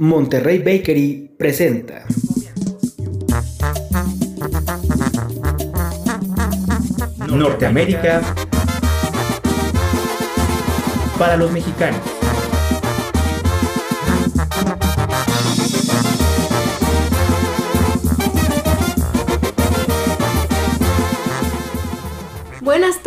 Monterrey Bakery presenta. Norteamérica para los mexicanos.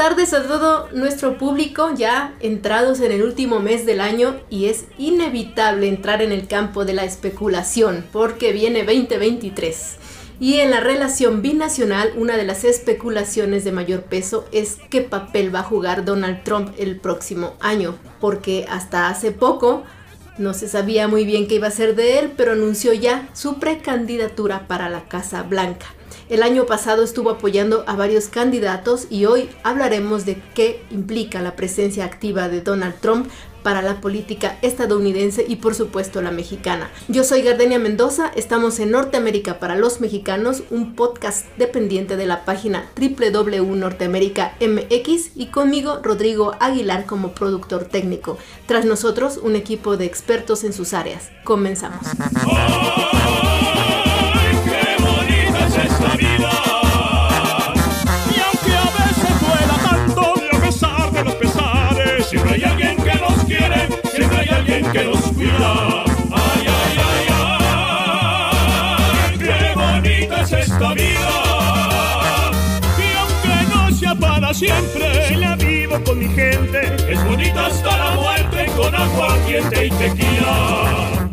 Tardes a todo nuestro público, ya entrados en el último mes del año y es inevitable entrar en el campo de la especulación porque viene 2023. Y en la relación binacional, una de las especulaciones de mayor peso es qué papel va a jugar Donald Trump el próximo año, porque hasta hace poco no se sabía muy bien qué iba a ser de él, pero anunció ya su precandidatura para la Casa Blanca. El año pasado estuvo apoyando a varios candidatos y hoy hablaremos de qué implica la presencia activa de Donald Trump para la política estadounidense y por supuesto la mexicana. Yo soy Gardenia Mendoza, estamos en Norteamérica para los mexicanos, un podcast dependiente de la página www.norteamerica.mx y conmigo Rodrigo Aguilar como productor técnico. Tras nosotros un equipo de expertos en sus áreas. Comenzamos. que nos cuida. Ay, ay, ay, ay, qué bonita es esta vida. Y aunque no sea para siempre, si la vivo con mi gente, es bonita hasta la muerte con agua ardiente y tequila.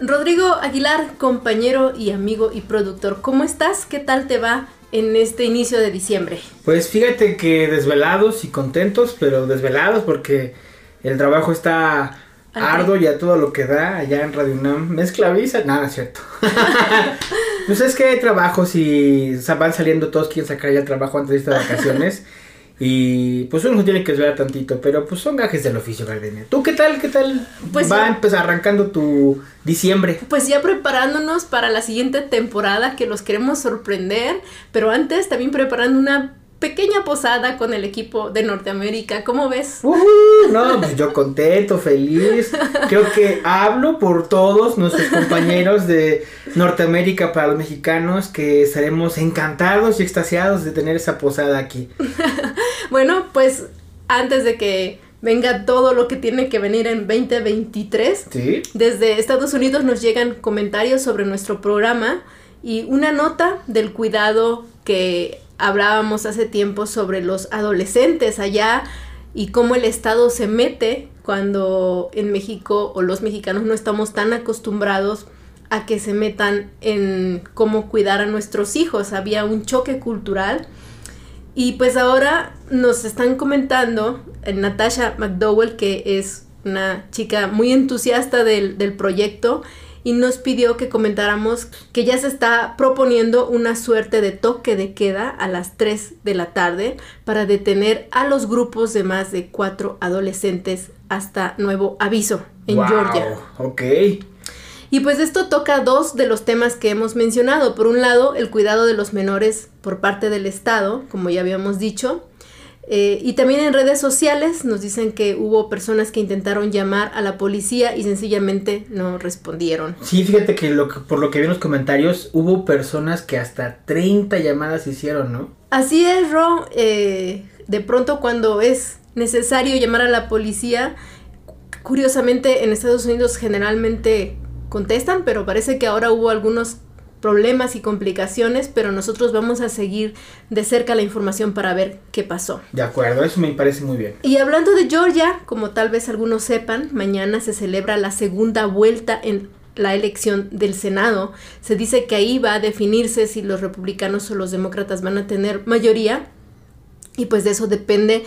Rodrigo Aguilar, compañero y amigo y productor, ¿cómo estás? ¿Qué tal te va en este inicio de diciembre? Pues fíjate que desvelados y contentos, pero desvelados porque el trabajo está Ok. arduo y a todo lo que da allá en Radio UNAM. Me esclaviza, nada, es cierto. pues es que hay trabajos y o sea, van saliendo todos quieren sacar ya el trabajo antes de estas vacaciones. Y pues uno tiene que desvelar tantito, pero pues son gajes del oficio, Gardenia. ¿Tú qué tal? ¿Qué tal? Pues va empezar arrancando tu diciembre. Pues ya preparándonos para la siguiente temporada que los queremos sorprender, pero antes también preparando una pequeña posada con el equipo de Norteamérica. ¿Cómo ves? Ujú, no, pues yo contento, feliz. Creo que hablo por todos nuestros compañeros de Norteamérica para los mexicanos que estaremos encantados y extasiados de tener esa posada aquí. Bueno, pues antes de que venga todo lo que tiene que venir en 2023, ¿Sí? Desde Estados Unidos nos llegan comentarios sobre nuestro programa y una nota del cuidado que hablábamos hace tiempo sobre los adolescentes allá y cómo el Estado se mete cuando en México o los mexicanos no estamos tan acostumbrados a que se metan en cómo cuidar a nuestros hijos. Había un choque cultural y pues ahora nos están comentando eh, Natasha McDowell, que es una chica muy entusiasta del, del proyecto, y nos pidió que comentáramos que ya se está proponiendo una suerte de toque de queda a las 3 de la tarde para detener a los grupos de más de cuatro adolescentes hasta nuevo aviso en Wow, Georgia. Ok. Y pues esto toca dos de los temas que hemos mencionado. Por un lado, el cuidado de los menores por parte del Estado, como ya habíamos dicho. Eh, y también en redes sociales nos dicen que hubo personas que intentaron llamar a la policía y sencillamente no respondieron. Sí, fíjate que, lo que- por lo que vi en los comentarios, hubo personas que hasta 30 llamadas hicieron, ¿no? Así es, Ro. eh, de pronto cuando es necesario llamar a la policía, curiosamente en Estados Unidos generalmente contestan, pero parece que ahora hubo algunos problemas y complicaciones, pero nosotros vamos a seguir de cerca la información para ver qué pasó. De acuerdo, eso me parece muy bien. Y hablando de Georgia, como tal vez algunos sepan, mañana se celebra la segunda vuelta en la elección del Senado. Se dice que ahí va a definirse si los republicanos o los demócratas van a tener mayoría. Y pues de eso depende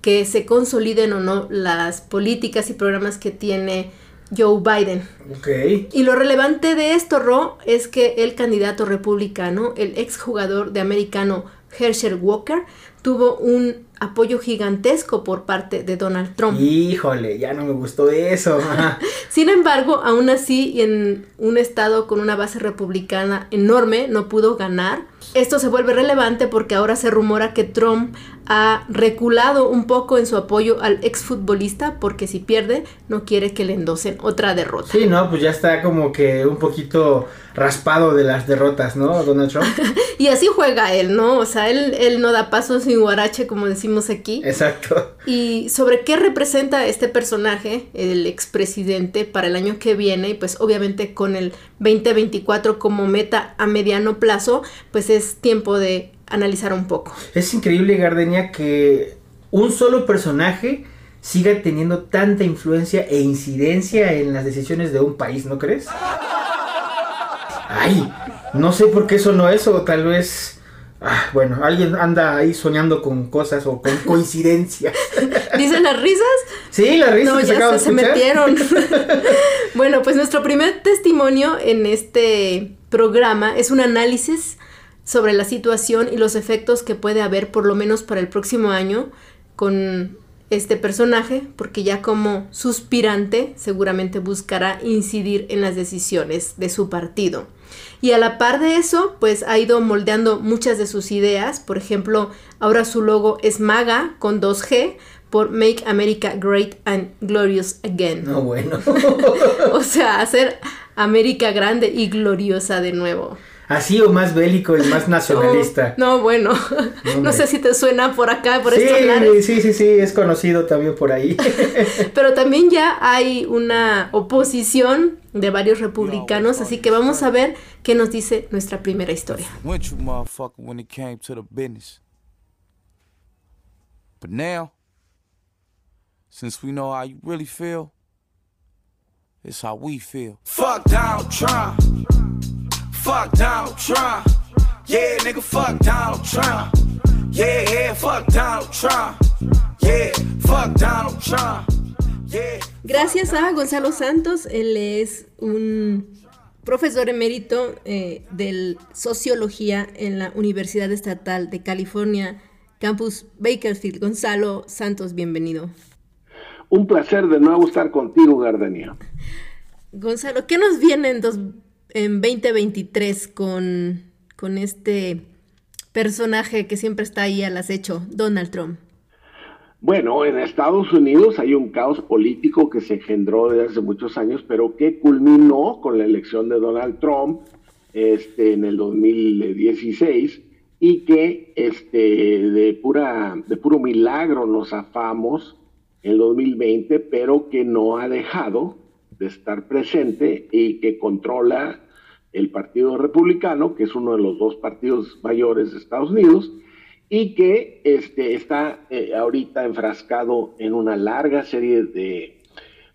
que se consoliden o no las políticas y programas que tiene Joe Biden. Ok. Y lo relevante de esto, Ro, es que el candidato republicano, el exjugador de americano Herschel Walker, tuvo un apoyo gigantesco por parte de Donald Trump. Híjole, ya no me gustó eso. Sin embargo, aún así, en un estado con una base republicana enorme, no pudo ganar. Esto se vuelve relevante porque ahora se rumora que Trump ha reculado un poco en su apoyo al exfutbolista porque si pierde no quiere que le endosen otra derrota. Sí, no, pues ya está como que un poquito raspado de las derrotas, ¿no? Donald Trump. y así juega él, ¿no? O sea, él, él no da paso sin guarache, como decimos aquí. Exacto. Y sobre qué representa este personaje, el expresidente, para el año que viene, y pues obviamente con el 2024 como meta a mediano plazo, pues es tiempo de analizar un poco. Es increíble, Gardenia, que un solo personaje siga teniendo tanta influencia e incidencia en las decisiones de un país, ¿no crees? Ay, no sé por qué sonó eso, tal vez... Ah, bueno, alguien anda ahí soñando con cosas o con coincidencias. ¿Dicen las risas? Sí, las risas. No, ya se, se metieron. bueno, pues nuestro primer testimonio en este programa es un análisis sobre la situación y los efectos que puede haber por lo menos para el próximo año con este personaje, porque ya como suspirante seguramente buscará incidir en las decisiones de su partido. Y a la par de eso, pues ha ido moldeando muchas de sus ideas. Por ejemplo, ahora su logo es MAGA con 2G por Make America Great and Glorious Again. No, bueno. o sea, hacer América grande y gloriosa de nuevo. Así o más bélico y más nacionalista. No, bueno, no, sé si te suena por acá, por sí, estos lares. Sí, sí, sí, es conocido también por ahí. Pero también ya hay una oposición de varios republicanos, así que vamos a ver qué nos dice nuestra primera historia. But now, since we know how you really feel, it's how we feel. Fuck Donald Trump. Fuck Donald Trump. Yeah, nigga, fuck Donald Trump. Yeah, yeah, fuck Donald Trump. Yeah, fuck Donald Trump. Yeah. Gracias a Gonzalo Santos, él es un profesor emérito eh, de sociología en la Universidad Estatal de California, Campus Bakerfield. Gonzalo Santos, bienvenido. Un placer de nuevo estar contigo, Gardenia. Gonzalo, ¿qué nos viene en dos, en 2023 con, con este personaje que siempre está ahí al acecho, Donald Trump? Bueno, en Estados Unidos hay un caos político que se engendró desde hace muchos años, pero que culminó con la elección de Donald Trump este, en el 2016 y que este, de, pura, de puro milagro nos afamos en el 2020, pero que no ha dejado de estar presente y que controla el Partido Republicano, que es uno de los dos partidos mayores de Estados Unidos, y que este, está eh, ahorita enfrascado en una larga serie de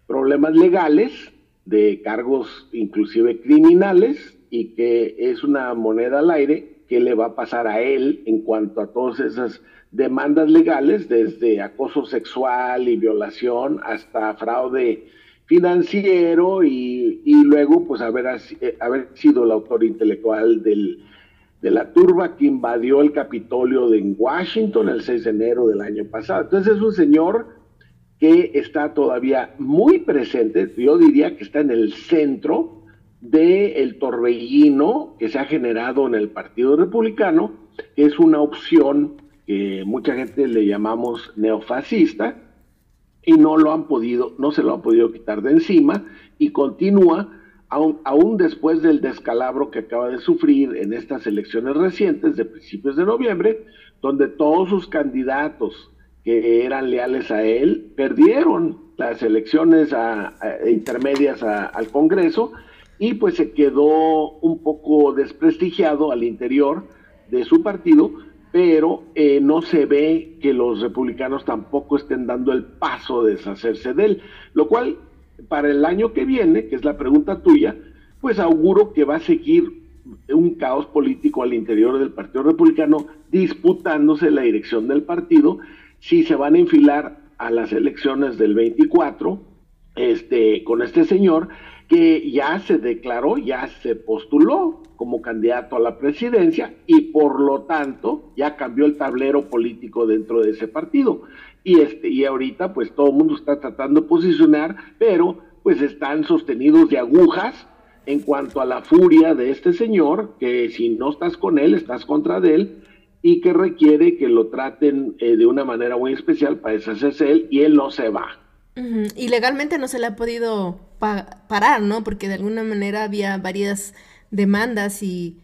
problemas legales, de cargos inclusive criminales, y que es una moneda al aire que le va a pasar a él en cuanto a todas esas demandas legales, desde acoso sexual y violación hasta fraude financiero y, luego pues haber, eh, haber sido el autor intelectual del, de la turba que invadió el Capitolio de Washington el 6 de enero del año pasado. Entonces es un señor que está todavía muy presente, yo diría que está en el centro del el torbellino que se ha generado en el Partido Republicano, que es una opción que mucha gente le llamamos neofascista, y no lo han podido, no se lo han podido quitar de encima y continúa aún, aún, después del descalabro que acaba de sufrir en estas elecciones recientes de principios de noviembre, donde todos sus candidatos que eran leales a él perdieron las elecciones intermedias al Congreso y pues se quedó un poco desprestigiado al interior de su partido, pero eh, no se ve que los republicanos tampoco estén dando el paso de deshacerse de él, lo cual para el año que viene, que es la pregunta tuya, pues auguro que va a seguir un caos político al interior del Partido Republicano disputándose la dirección del partido, si se van a enfilar a las elecciones del 24 este, con este señor que ya se declaró, ya se postuló como candidato a la presidencia y por lo tanto ya cambió el tablero político dentro de ese partido. Y, este, y ahorita pues todo el mundo está tratando de posicionar, pero pues están sostenidos de agujas en cuanto a la furia de este señor, que si no estás con él, estás contra de él, y que requiere que lo traten eh, de una manera muy especial para deshacerse él y él no se va. Y legalmente no se le ha podido parar, ¿no? Porque de alguna manera había varias demandas y,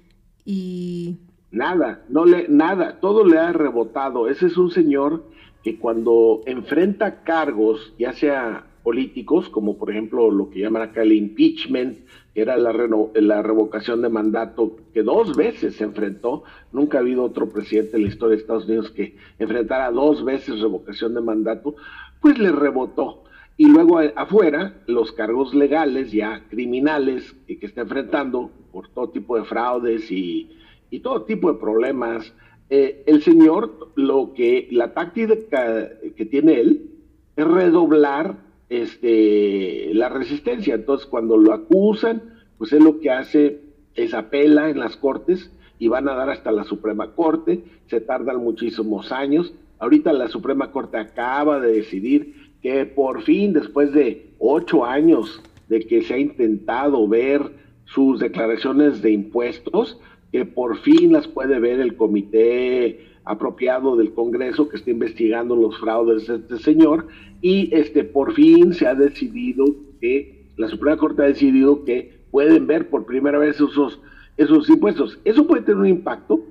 y... Nada, no le, nada, todo le ha rebotado. Ese es un señor que cuando enfrenta cargos, ya sea políticos, como por ejemplo lo que llaman acá el impeachment, que era la, la revocación de mandato, que dos veces se enfrentó, nunca ha habido otro presidente en la historia de Estados Unidos que enfrentara dos veces revocación de mandato, pues le rebotó. Y luego afuera, los cargos legales, ya criminales, que, que está enfrentando por todo tipo de fraudes y, y todo tipo de problemas, eh, el señor, lo que, la táctica que tiene él es redoblar este, la resistencia. Entonces, cuando lo acusan, pues él lo que hace es apela en las cortes y van a dar hasta la Suprema Corte, se tardan muchísimos años. Ahorita la Suprema Corte acaba de decidir que por fin, después de ocho años de que se ha intentado ver sus declaraciones de impuestos, que por fin las puede ver el comité apropiado del Congreso que está investigando los fraudes de este señor y este por fin se ha decidido que la Suprema Corte ha decidido que pueden ver por primera vez esos, esos impuestos. Eso puede tener un impacto,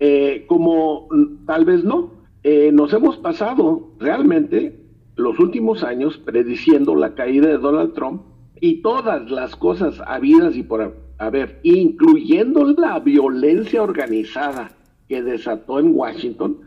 eh, como tal vez no. Eh, nos hemos pasado realmente los últimos años prediciendo la caída de Donald Trump y todas las cosas habidas y por a ver, incluyendo la violencia organizada que desató en Washington,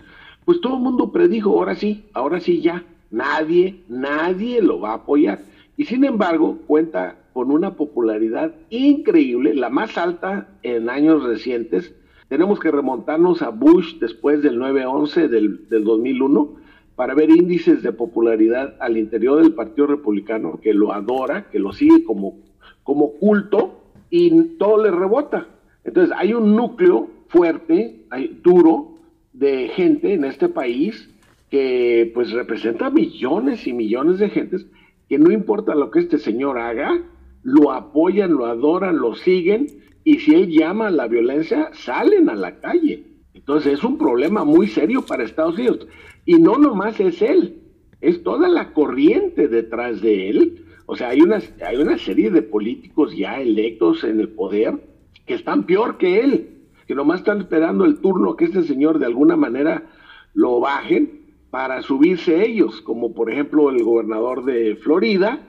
pues todo el mundo predijo, ahora sí, ahora sí ya, nadie, nadie lo va a apoyar. Y sin embargo, cuenta con una popularidad increíble, la más alta en años recientes. Tenemos que remontarnos a Bush después del 9-11 del, del 2001 para ver índices de popularidad al interior del Partido Republicano, que lo adora, que lo sigue como, como culto, y todo le rebota. Entonces hay un núcleo fuerte, duro, de gente en este país que pues representa millones y millones de gentes que no importa lo que este señor haga, lo apoyan, lo adoran, lo siguen y si él llama a la violencia, salen a la calle. Entonces es un problema muy serio para Estados Unidos. Y no nomás es él, es toda la corriente detrás de él. O sea, hay una, hay una serie de políticos ya electos en el poder que están peor que él, que nomás están esperando el turno que este señor de alguna manera lo bajen para subirse ellos, como por ejemplo el gobernador de Florida,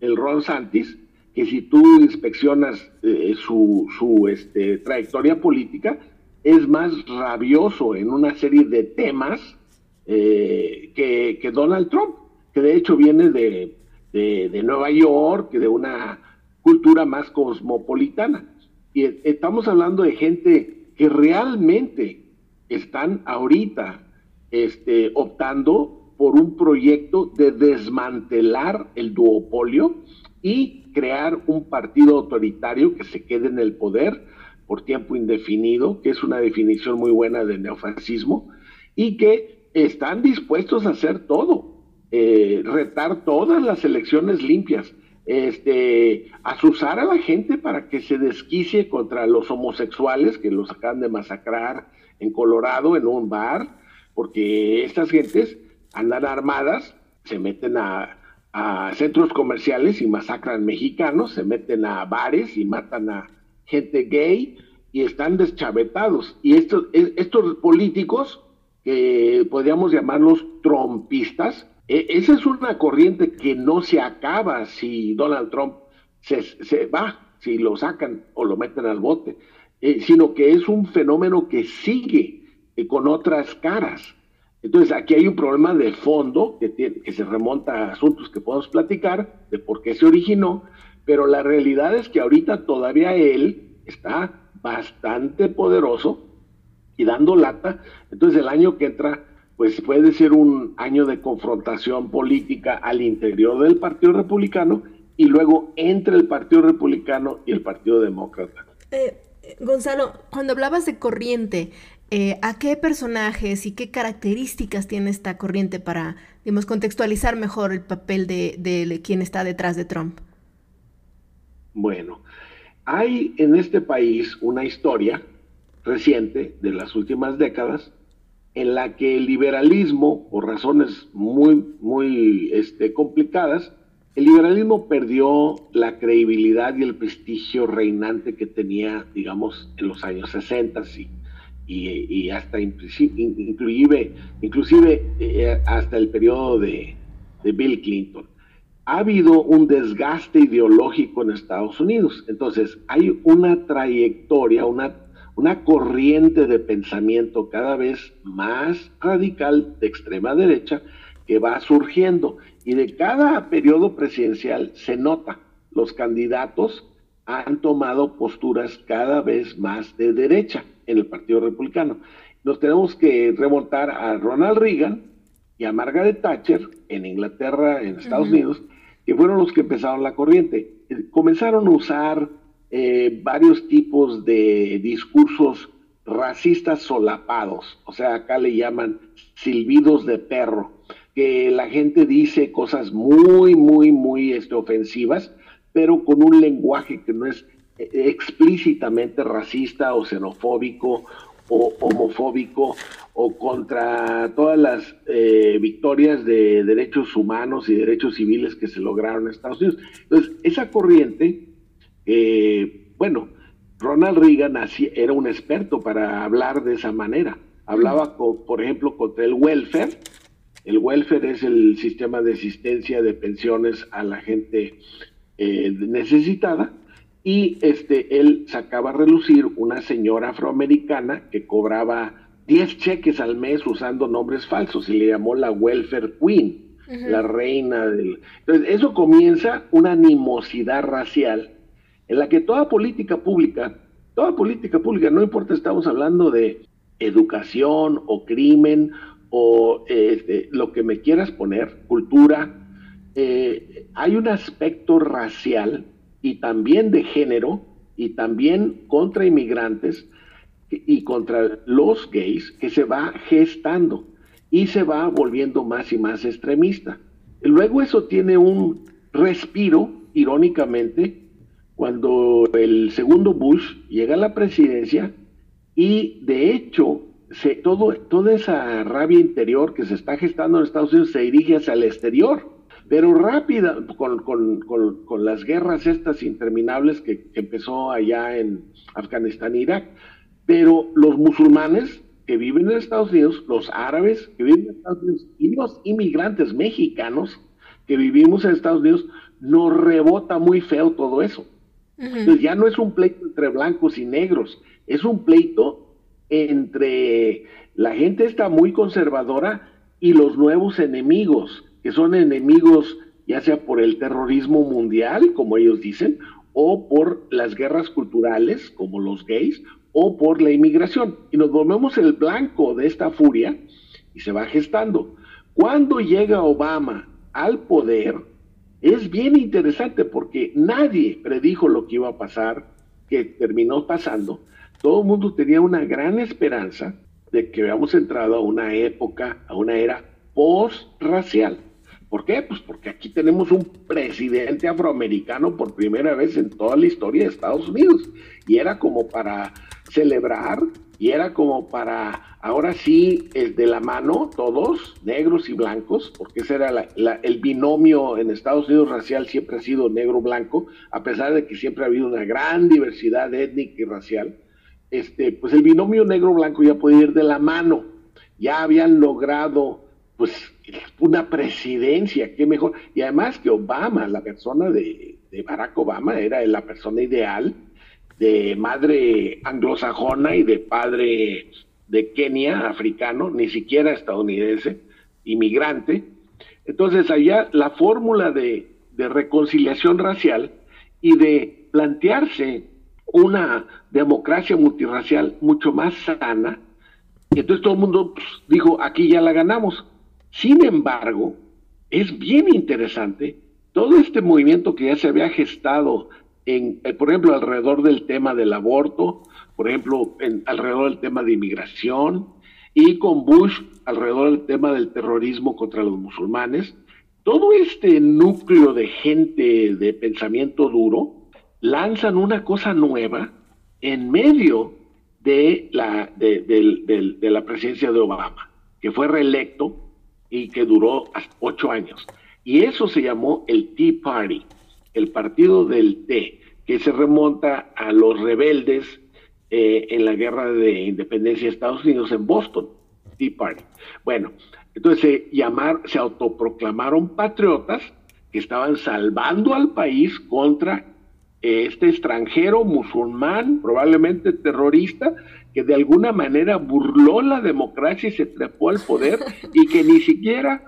el Ron Santis, que si tú inspeccionas eh, su, su este, trayectoria política, es más rabioso en una serie de temas eh, que, Donald Trump, que de hecho viene de de, Nueva York, de una cultura más cosmopolitana. Y estamos hablando de gente que realmente están ahorita este, optando por un proyecto de desmantelar el duopolio y crear un partido autoritario que se quede en el poder por tiempo indefinido, que es una definición muy buena de neofascismo, y que están dispuestos a hacer todo eh, retar todas las elecciones limpias, este, asusar a la gente para que se desquicie contra los homosexuales que los acaban de masacrar en Colorado en un bar, porque estas gentes andan armadas, se meten a, a centros comerciales y masacran mexicanos, se meten a bares y matan a gente gay y están deschavetados. Y estos, estos políticos, que podríamos llamarlos trompistas, e, esa es una corriente que no se acaba si Donald Trump se, va, si lo sacan o lo meten al bote, eh, sino que es un fenómeno que sigue eh, con otras caras. Entonces aquí hay un problema de fondo que, que se remonta a asuntos que podemos platicar de por qué se originó, pero la realidad es que ahorita todavía él está bastante poderoso y dando lata. Entonces el año que entra pues puede ser un año de confrontación política al interior del Partido Republicano y luego entre el Partido Republicano y el Partido Demócrata. Eh, Gonzalo, cuando hablabas de corriente, eh, ¿a qué personajes y qué características tiene esta corriente para, digamos, contextualizar mejor el papel de, de quien está detrás de Trump? Bueno, hay en este país una historia reciente de las últimas décadas en la que el liberalismo, por razones muy, muy este, complicadas, el liberalismo perdió la credibilidad y el prestigio reinante que tenía, digamos, en los años 60 y, y, hasta inclusive, inclusive eh, hasta el periodo de, de Bill Clinton. Ha habido un desgaste ideológico en Estados Unidos. Entonces, hay una trayectoria, una una corriente de pensamiento cada vez más radical de extrema derecha que va surgiendo. Y de cada periodo presidencial se nota, los candidatos han tomado posturas cada vez más de derecha en el Partido Republicano. Nos tenemos que remontar a Ronald Reagan y a Margaret Thatcher en Inglaterra, en Estados Unidos, que fueron los que empezaron la corriente. Comenzaron a usar eh, varios tipos de discursos racistas solapados, o sea, acá le llaman silbidos de perro, que la gente dice cosas muy, muy, muy este, ofensivas, pero con un lenguaje que no es eh, explícitamente racista o xenofóbico o homofóbico o contra todas las eh, victorias de derechos humanos y derechos civiles que se lograron en Estados Unidos. Entonces, esa corriente eh, bueno, Ronald Reagan era un experto para hablar de esa manera. Hablaba, por ejemplo, contra el welfare. El welfare es el sistema de asistencia de pensiones a la gente eh, necesitada. Y este, él sacaba a relucir una señora afroamericana que cobraba 10 cheques al mes usando nombres falsos y le llamó la welfare queen, la reina del... Entonces, eso comienza una animosidad racial en la que toda política pública, toda política pública, no importa, estamos hablando de educación o crimen o este, lo que me quieras poner, cultura, eh, hay un aspecto racial y también de género y también contra inmigrantes y contra los gays que se va gestando y se va volviendo más y más extremista. Luego eso tiene un respiro, irónicamente, cuando el segundo Bush llega a la presidencia y de hecho se, todo, toda esa rabia interior que se está gestando en Estados Unidos se dirige hacia el exterior, pero rápida, con, con, con, las guerras estas interminables que, empezó allá en Afganistán e Irak. Pero los musulmanes que viven en Estados Unidos, los árabes que viven en Estados Unidos y los inmigrantes mexicanos que vivimos en Estados Unidos, nos rebota muy feo todo eso. Ya no es un pleito entre blancos y negros, es un pleito entre la gente está muy conservadora y los nuevos enemigos, que son enemigos ya sea por el terrorismo mundial, como ellos dicen, o por las guerras culturales, como los gays, o por la inmigración. Y nos volvemos el blanco de esta furia y se va gestando. Cuando llega Obama al poder, es bien interesante porque nadie predijo lo que iba a pasar, que terminó pasando. Todo el mundo tenía una gran esperanza de que habíamos entrado a una época, a una era post-racial. ¿Por qué? Pues porque aquí tenemos un presidente afroamericano por primera vez en toda la historia de Estados Unidos. Y era como para celebrar y era como para, ahora sí, de la mano, todos, negros y blancos, porque ese era el binomio en Estados Unidos racial, siempre ha sido negro-blanco, a pesar de que siempre ha habido una gran diversidad étnica y racial, este, pues el binomio negro-blanco ya puede ir de la mano, ya habían logrado, pues, una presidencia, qué mejor, y además que Obama, la persona de, de Barack Obama, era la persona ideal, de madre anglosajona y de padre de Kenia, africano, ni siquiera estadounidense, inmigrante. Entonces allá la fórmula de, reconciliación racial y de plantearse una democracia multirracial mucho más sana, entonces todo el mundo pues, dijo, aquí ya la ganamos. Sin embargo, es bien interesante todo este movimiento que ya se había gestado en, eh, por ejemplo, alrededor del tema del aborto, por ejemplo, alrededor del tema de inmigración, y con Bush alrededor del tema del terrorismo contra los musulmanes. Todo este núcleo de gente de pensamiento duro lanzan una cosa nueva en medio de la, de, la presidencia de Obama. que fue reelecto y que duró ocho años. Y eso se llamó el Tea Party, el partido del té, que se remonta a los rebeldes eh, en la guerra de independencia de Estados Unidos en Boston, Tea Party. Bueno, entonces se, llamar, se autoproclamaron patriotas que estaban salvando al país contra este extranjero musulmán, probablemente terrorista, que de alguna manera burló la democracia y se trepó al poder y que ni siquiera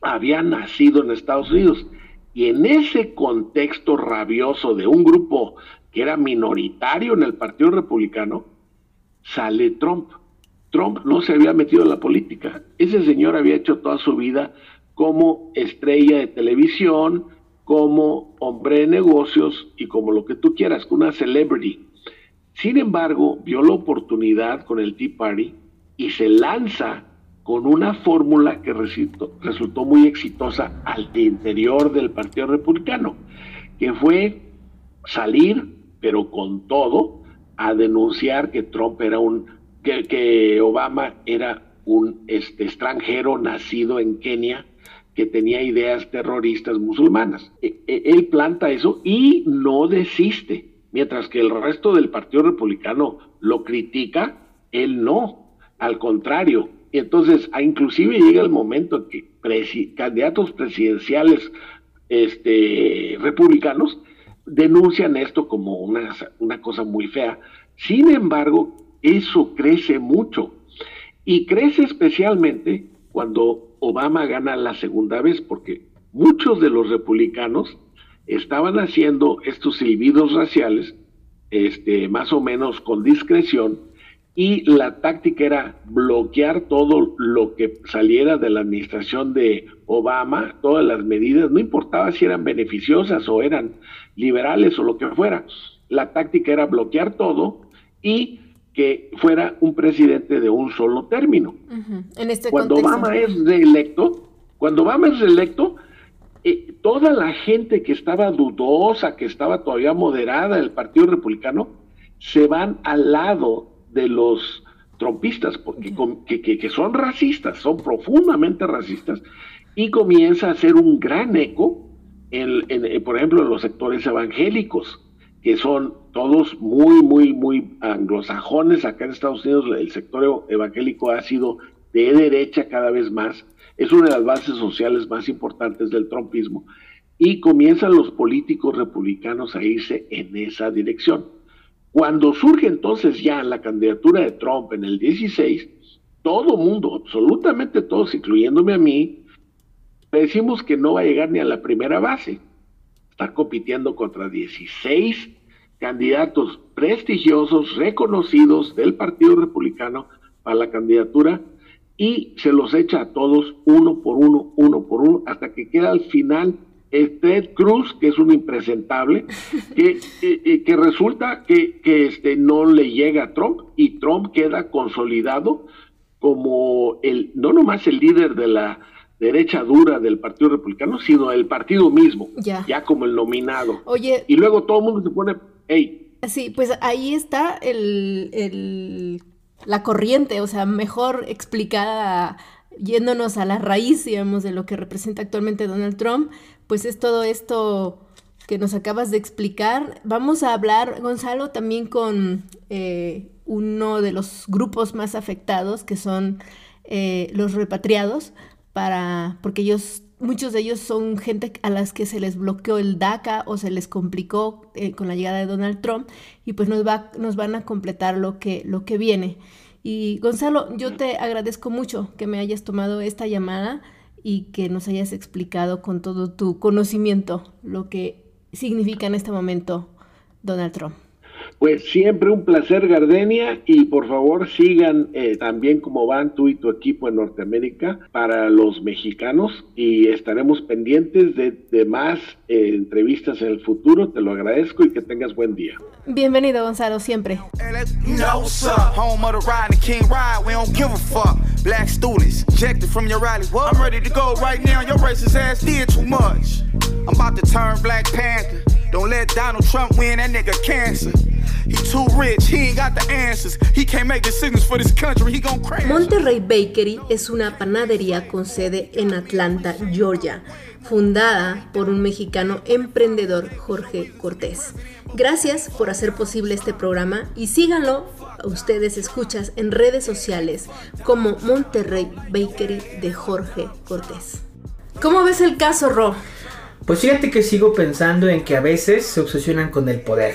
había nacido en Estados Unidos. Y en ese contexto rabioso de un grupo que era minoritario en el Partido Republicano, sale Trump. Trump no se había metido en la política. Ese señor había hecho toda su vida como estrella de televisión, como hombre de negocios y como lo que tú quieras, una celebrity. Sin embargo, vio la oportunidad con el Tea Party y se lanza con una fórmula que resultó, muy exitosa al interior del Partido Republicano, que fue salir, pero con todo, a denunciar que Trump era un, que, que Obama era un este, extranjero nacido en Kenia que tenía ideas terroristas musulmanas. E, e, él planta eso y no desiste, mientras que el resto del Partido Republicano lo critica, él no. Al contrario, entonces, inclusive llega el momento en que candidatos presidenciales este, republicanos denuncian esto como una, una cosa muy fea. Sin embargo, eso crece mucho y crece especialmente cuando Obama gana la segunda vez, porque muchos de los republicanos estaban haciendo estos silbidos raciales, este, más o menos con discreción, y la táctica era bloquear todo lo que saliera de la administración de Obama, todas las medidas, no importaba si eran beneficiosas o eran liberales o lo que fuera. La táctica era bloquear todo y que fuera un presidente de un solo término. en este cuando Obama es reelecto, cuando Obama es reelecto, eh, toda la gente que estaba dudosa, que estaba todavía moderada del Partido Republicano, se van al lado de los trompistas, porque, que, son racistas, son profundamente racistas, y comienza a hacer un gran eco, en, eh, por ejemplo, en los sectores evangélicos, que son todos muy, muy, muy anglosajones. Acá en Estados Unidos el sector evangélico ha sido de derecha cada vez más. Es una de las bases sociales más importantes del trumpismo. Y comienzan los políticos republicanos a irse en esa dirección. Cuando surge entonces ya la candidatura de Trump en el 16, todo mundo, absolutamente todos, incluyéndome a mí, decimos que no va a llegar ni a la primera base. Está compitiendo contra 16 candidatos prestigiosos, reconocidos del Partido Republicano para la candidatura y se los echa a todos uno por uno, uno por uno, hasta que queda al final Ted Cruz, que es un impresentable, que, que resulta que, que, este, no le llega a Trump y Trump queda consolidado como el, no nomás el líder de la derecha dura del Partido Republicano, sino el partido mismo, ya, ya como el nominado. Oye. Y luego todo el mundo se pone, hey. Sí, pues ahí está el, el, la corriente, o sea, mejor explicada yéndonos a la raíz, digamos, de lo que representa actualmente Donald Trump, pues es todo esto que nos acabas de explicar. Vamos a hablar, Gonzalo, también con eh, uno de los grupos más afectados, que son eh, los repatriados, para, porque ellos, muchos de ellos son gente a las que se les bloqueó el DACA o se les complicó eh, con la llegada de Donald Trump, y pues nos, va, nos van a completar lo que, lo que viene. Y Gonzalo, yo te agradezco mucho que me hayas tomado esta llamada y que nos hayas explicado con todo tu conocimiento lo que significa en este momento Donald Trump. Pues siempre un placer, Gardenia, y por favor sigan eh, también cómo van tú y tu equipo en Norteamérica para los mexicanos y estaremos pendientes de, más eh, entrevistas en el futuro. Te lo agradezco y que tengas buen día. Bienvenido, Gonzalo, siempre. I'm about to turn Black Panther. Don't let Donald Trump win, that nigga cancer. He too rich, he ain't got the answers. He can't make decisions for this country, he gon' crash. Monterrey Bakery es una panadería con sede en Atlanta, Georgia, fundada por un mexicano emprendedor, Jorge Cortés. Gracias por hacer posible este programa y síganlo a ustedes escuchas en redes sociales como Monterrey Bakery de Jorge Cortés. ¿Cómo ves el caso, Ro? Pues fíjate que sigo pensando en que a veces se obsesionan con el poder.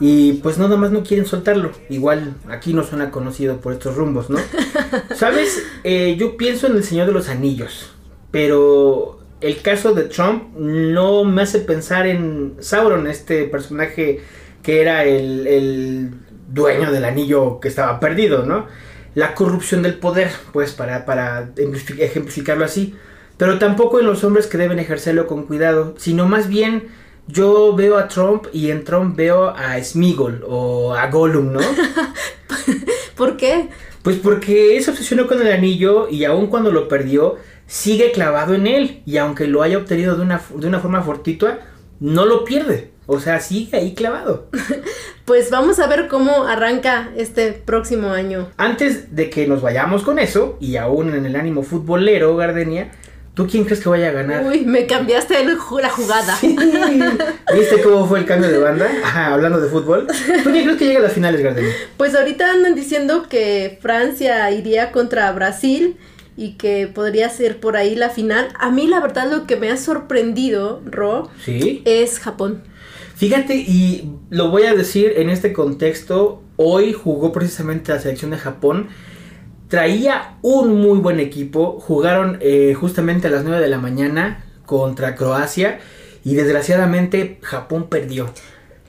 Y pues nada más no quieren soltarlo. Igual aquí no suena conocido por estos rumbos, ¿no? Sabes, Eh, yo pienso en el Señor de los Anillos. Pero el caso de Trump no me hace pensar en Sauron, este personaje que era el, el dueño del anillo que estaba perdido, ¿no? La corrupción del poder, pues para, para ejemplificarlo así. Pero tampoco en los hombres que deben ejercerlo con cuidado, sino más bien yo veo a Trump y en Trump veo a Smigol o a Gollum, ¿no? ¿Por qué? Pues porque él se obsesionó con el anillo y aun cuando lo perdió, sigue clavado en él. Y aunque lo haya obtenido de una, de una forma fortuita, no lo pierde. O sea, sigue ahí clavado. Pues vamos a ver cómo arranca este próximo año. Antes de que nos vayamos con eso, y aún en el ánimo futbolero, Gardenia, ¿tú quién crees que vaya a ganar? Uy, me cambiaste el la jugada. Sí. ¿Viste cómo fue el cambio de banda? Ajá, hablando de fútbol. ¿Tú quién crees que llega a las finales, Gardenia? Pues ahorita andan diciendo que Francia iría contra Brasil y que podría ser por ahí la final. A mí la verdad lo que me ha sorprendido, Ro, Sí. es Japón. Fíjate, y lo voy a decir en este contexto, hoy jugó precisamente la selección de Japón, traía un muy buen equipo, jugaron eh, justamente a las 9 de la mañana contra Croacia y desgraciadamente Japón perdió.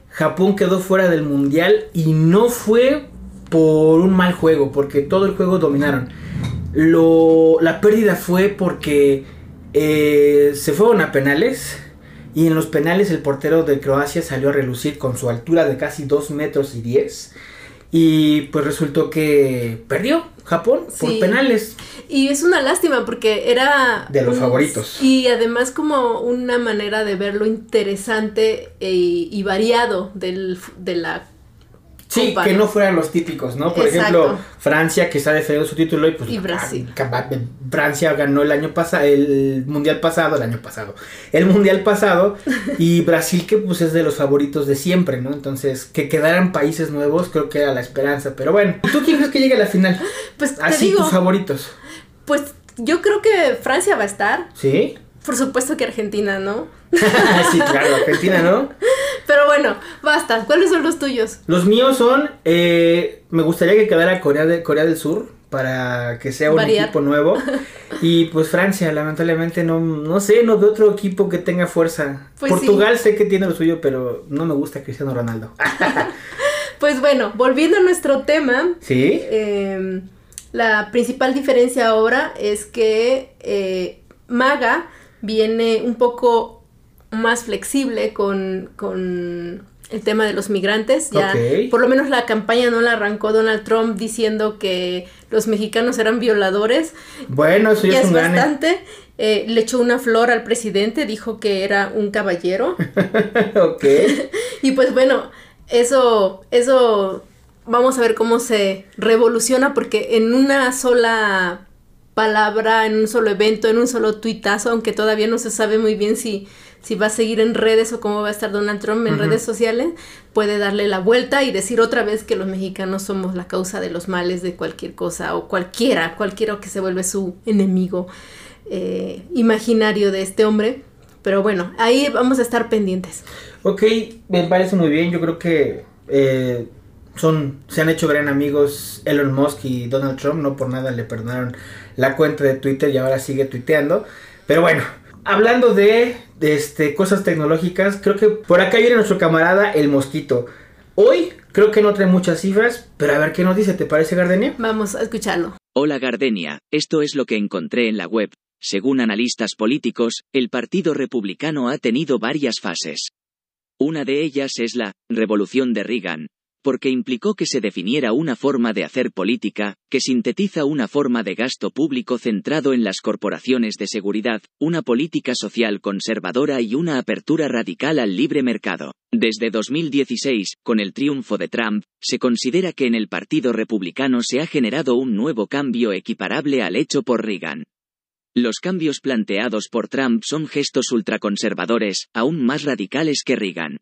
Japón quedó fuera del mundial y no fue por un mal juego, porque todo el juego dominaron. Lo, la pérdida fue porque eh, se fueron a penales y en los penales el portero de Croacia salió a relucir con su altura de casi 2 metros y 10 y pues resultó que perdió Japón por Sí. penales. Y es una lástima porque era... De los un- favoritos. Y además como una manera de verlo interesante e- y variado del, de la... Sí, que ¿no? fueran los típicos, ¿no? Por Exacto. ejemplo, Francia que está defendiendo su título y pues Y Brasil. ah, Francia ganó el año pasado, el mundial pasado, el año pasado, el mundial pasado y Brasil que pues es de los favoritos de siempre, ¿no? Entonces, que quedaran países nuevos creo que era la esperanza, pero bueno, ¿tú quién crees que llegue a la final? Pues te Así digo, tus favoritos. pues yo creo que Francia va a estar. ¿Sí? Por supuesto que Argentina, ¿no? sí, claro, Argentina, ¿no? Pero bueno, basta. ¿Cuáles son los tuyos? Los míos son, eh, me gustaría que quedara Corea, de, Corea del Sur para que sea un Variar. equipo nuevo. Y pues Francia, lamentablemente no, no sé, no veo otro equipo que tenga fuerza. Pues Portugal sé que tiene lo suyo, pero no me gusta Cristiano Ronaldo. Pues bueno, volviendo a nuestro tema, ¿Sí? eh, la principal diferencia ahora es que eh, Maga viene un poco más flexible con, con el tema de los migrantes. Ya, por lo menos la campaña no la arrancó Donald Trump diciendo que los mexicanos eran violadores. Bueno, eso ya es un gane. bastante. Eh, le echó una flor al presidente, dijo que era un caballero. ok. Y pues bueno, eso, eso, vamos a ver cómo se revoluciona porque en una sola palabra, en un solo evento, en un solo tuitazo, aunque todavía no se sabe muy bien si, si va a seguir en redes o cómo va a estar Donald Trump en redes sociales, puede darle la vuelta y decir otra vez que los mexicanos somos la causa de los males de cualquier cosa o cualquiera, cualquiera que se vuelve su enemigo eh, imaginario de este hombre. Pero bueno, ahí vamos a estar pendientes. Ok, me parece muy bien. Yo creo que eh, son, se han hecho gran amigos Elon Musk y Donald Trump. No por nada le perdonaron la cuenta de Twitter y ahora sigue tuiteando. Pero bueno, hablando de, de, este, cosas tecnológicas, creo que por acá viene nuestro camarada el mosquito. Hoy creo que no trae muchas cifras, pero a ver qué nos dice, ¿te parece Gardenia? Vamos a escucharlo. Hola Gardenia, esto es lo que encontré en la web. Según analistas políticos, el Partido Republicano ha tenido varias fases. Una de ellas es la revolución de Reagan, porque implicó que se definiera una forma de hacer política, que sintetiza una forma de gasto público centrado en las corporaciones de seguridad, una política social conservadora y una apertura radical al libre mercado. Desde 2016, con el triunfo de Trump, se considera que en el Partido Republicano se ha generado un nuevo cambio equiparable al hecho por Reagan. Los cambios planteados por Trump son gestos ultraconservadores, aún más radicales que Reagan.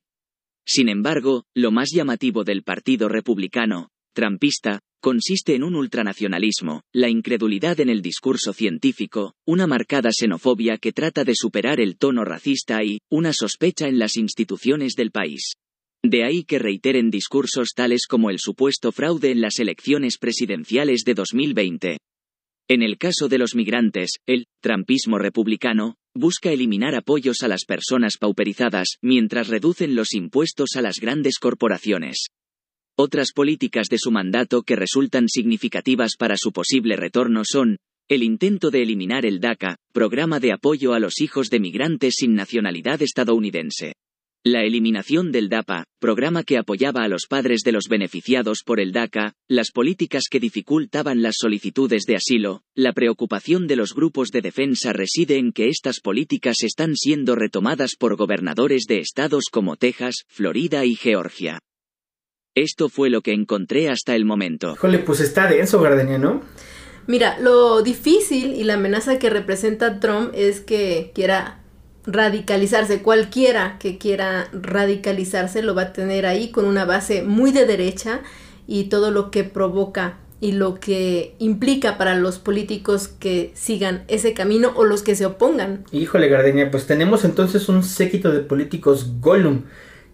Sin embargo, lo más llamativo del Partido Republicano, Trumpista, consiste en un ultranacionalismo, la incredulidad en el discurso científico, una marcada xenofobia que trata de superar el tono racista y, una sospecha en las instituciones del país. De ahí que reiteren discursos tales como el supuesto fraude en las elecciones presidenciales de 2020. En el caso de los migrantes, el Trumpismo republicano busca eliminar apoyos a las personas pauperizadas, mientras reducen los impuestos a las grandes corporaciones. Otras políticas de su mandato que resultan significativas para su posible retorno son, el intento de eliminar el DACA, programa de apoyo a los hijos de migrantes sin nacionalidad estadounidense. La eliminación del DAPA, programa que apoyaba a los padres de los beneficiados por el DACA, las políticas que dificultaban las solicitudes de asilo, la preocupación de los grupos de defensa reside en que estas políticas están siendo retomadas por gobernadores de estados como Texas, Florida y Georgia. Esto fue lo que encontré hasta el momento. Híjole, pues está denso, Gardenia, ¿no? Mira, lo difícil y la amenaza que representa Trump es que quiera radicalizarse. Cualquiera que quiera radicalizarse lo va a tener ahí con una base muy de derecha y todo lo que provoca y lo que implica para los políticos que sigan ese camino o los que se opongan. Híjole, Gardenia, pues tenemos entonces un séquito de políticos Gollum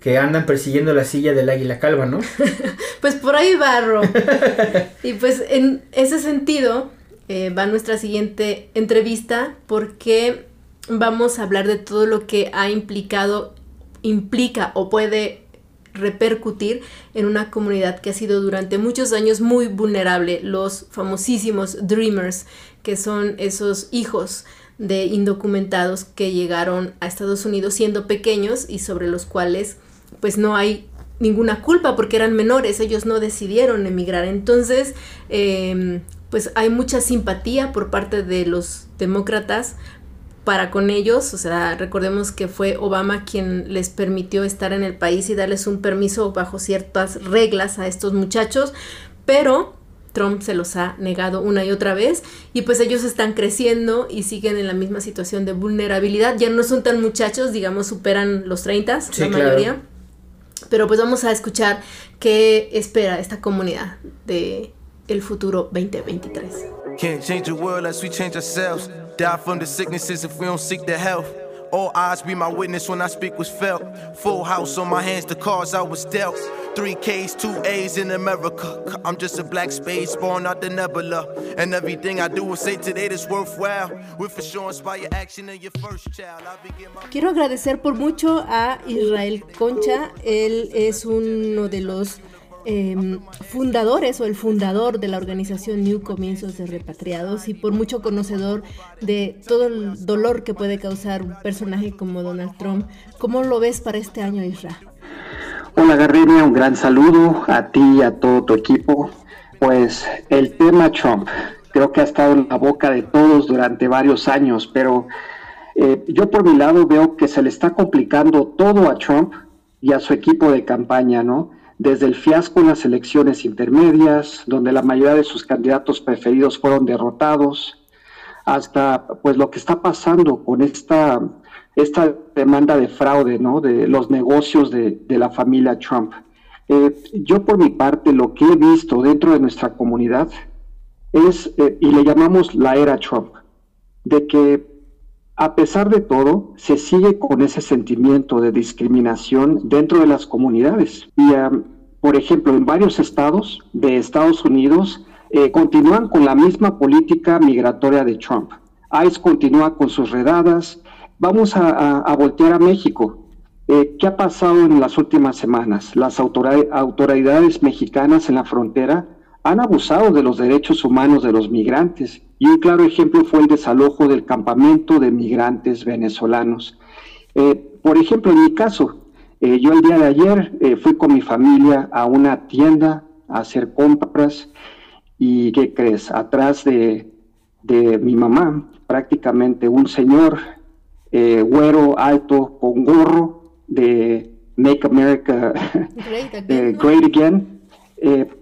que andan persiguiendo la silla del águila calva, ¿no? pues por ahí va, y pues en ese sentido eh, va nuestra siguiente entrevista porque vamos a hablar de todo lo que ha implicado, implica o puede repercutir en una comunidad que ha sido durante muchos años muy vulnerable, los famosísimos Dreamers, que son esos hijos de indocumentados que llegaron a Estados Unidos siendo pequeños y sobre los cuales pues no hay ninguna culpa porque eran menores, ellos no decidieron emigrar. Entonces, em, pues hay mucha simpatía por parte de los demócratas para con ellos, o sea, recordemos que fue Obama quien les permitió estar en el país y darles un permiso bajo ciertas reglas a estos muchachos, pero Trump se los ha negado una y otra vez y pues ellos están creciendo y siguen en la misma situación de vulnerabilidad, ya no son tan muchachos, digamos, superan los 30, la mayoría. Pero pues vamos a escuchar qué espera esta comunidad de el futuro 2023. Can't change the world unless we change ourselves. Die from the sicknesses if we don't seek the health. All eyes be my witness when I speak was felt. Full house on my hands, the cards I was dealt. Three K's, two A's in America. I'm just a black space born out the nebula. And everything I do will say today that's worthwhile. With for sure inspire action in your first child. Quiero agradecer por mucho a Israel Concha. Él es uno de los Em, fundadores o el fundador de la organización New Comienzos de Repatriados y por mucho conocedor de todo el dolor que puede causar un personaje como Donald Trump. ¿Cómo lo ves para este año, Isra? Hola Gardenia, un gran saludo a ti y a todo tu equipo. Pues el tema Trump creo que ha estado en la boca de todos durante varios años, pero eh, yo por mi lado veo que se le está complicando todo a Trump y a su equipo de campaña, ¿no? Desde el fiasco en las elecciones intermedias, donde la mayoría de sus candidatos preferidos fueron derrotados, hasta pues lo que está pasando con esta, esta demanda de fraude, ¿no? De los negocios de, la familia Trump. Eh, yo por mi parte lo que he visto dentro de nuestra comunidad es, eh, y le llamamos la era Trump, de que a pesar de todo, se sigue con ese sentimiento de discriminación dentro de las comunidades. Y, por ejemplo, en varios estados de Estados Unidos eh, continúan con la misma política migratoria de Trump. ICE continúa con sus redadas. Vamos a, voltear a México. Eh, ¿Qué ha pasado en las últimas semanas? Las autoridades mexicanas en la frontera han abusado de los derechos humanos de los migrantes y un claro ejemplo fue el desalojo del campamento de migrantes venezolanos. Eh, por ejemplo, en mi caso, Eh, yo el día de ayer eh, fui con mi familia a una tienda a hacer compras y ¿qué crees? Atrás de, de mi mamá, prácticamente un señor güero, alto, con gorro de Make America Great Again,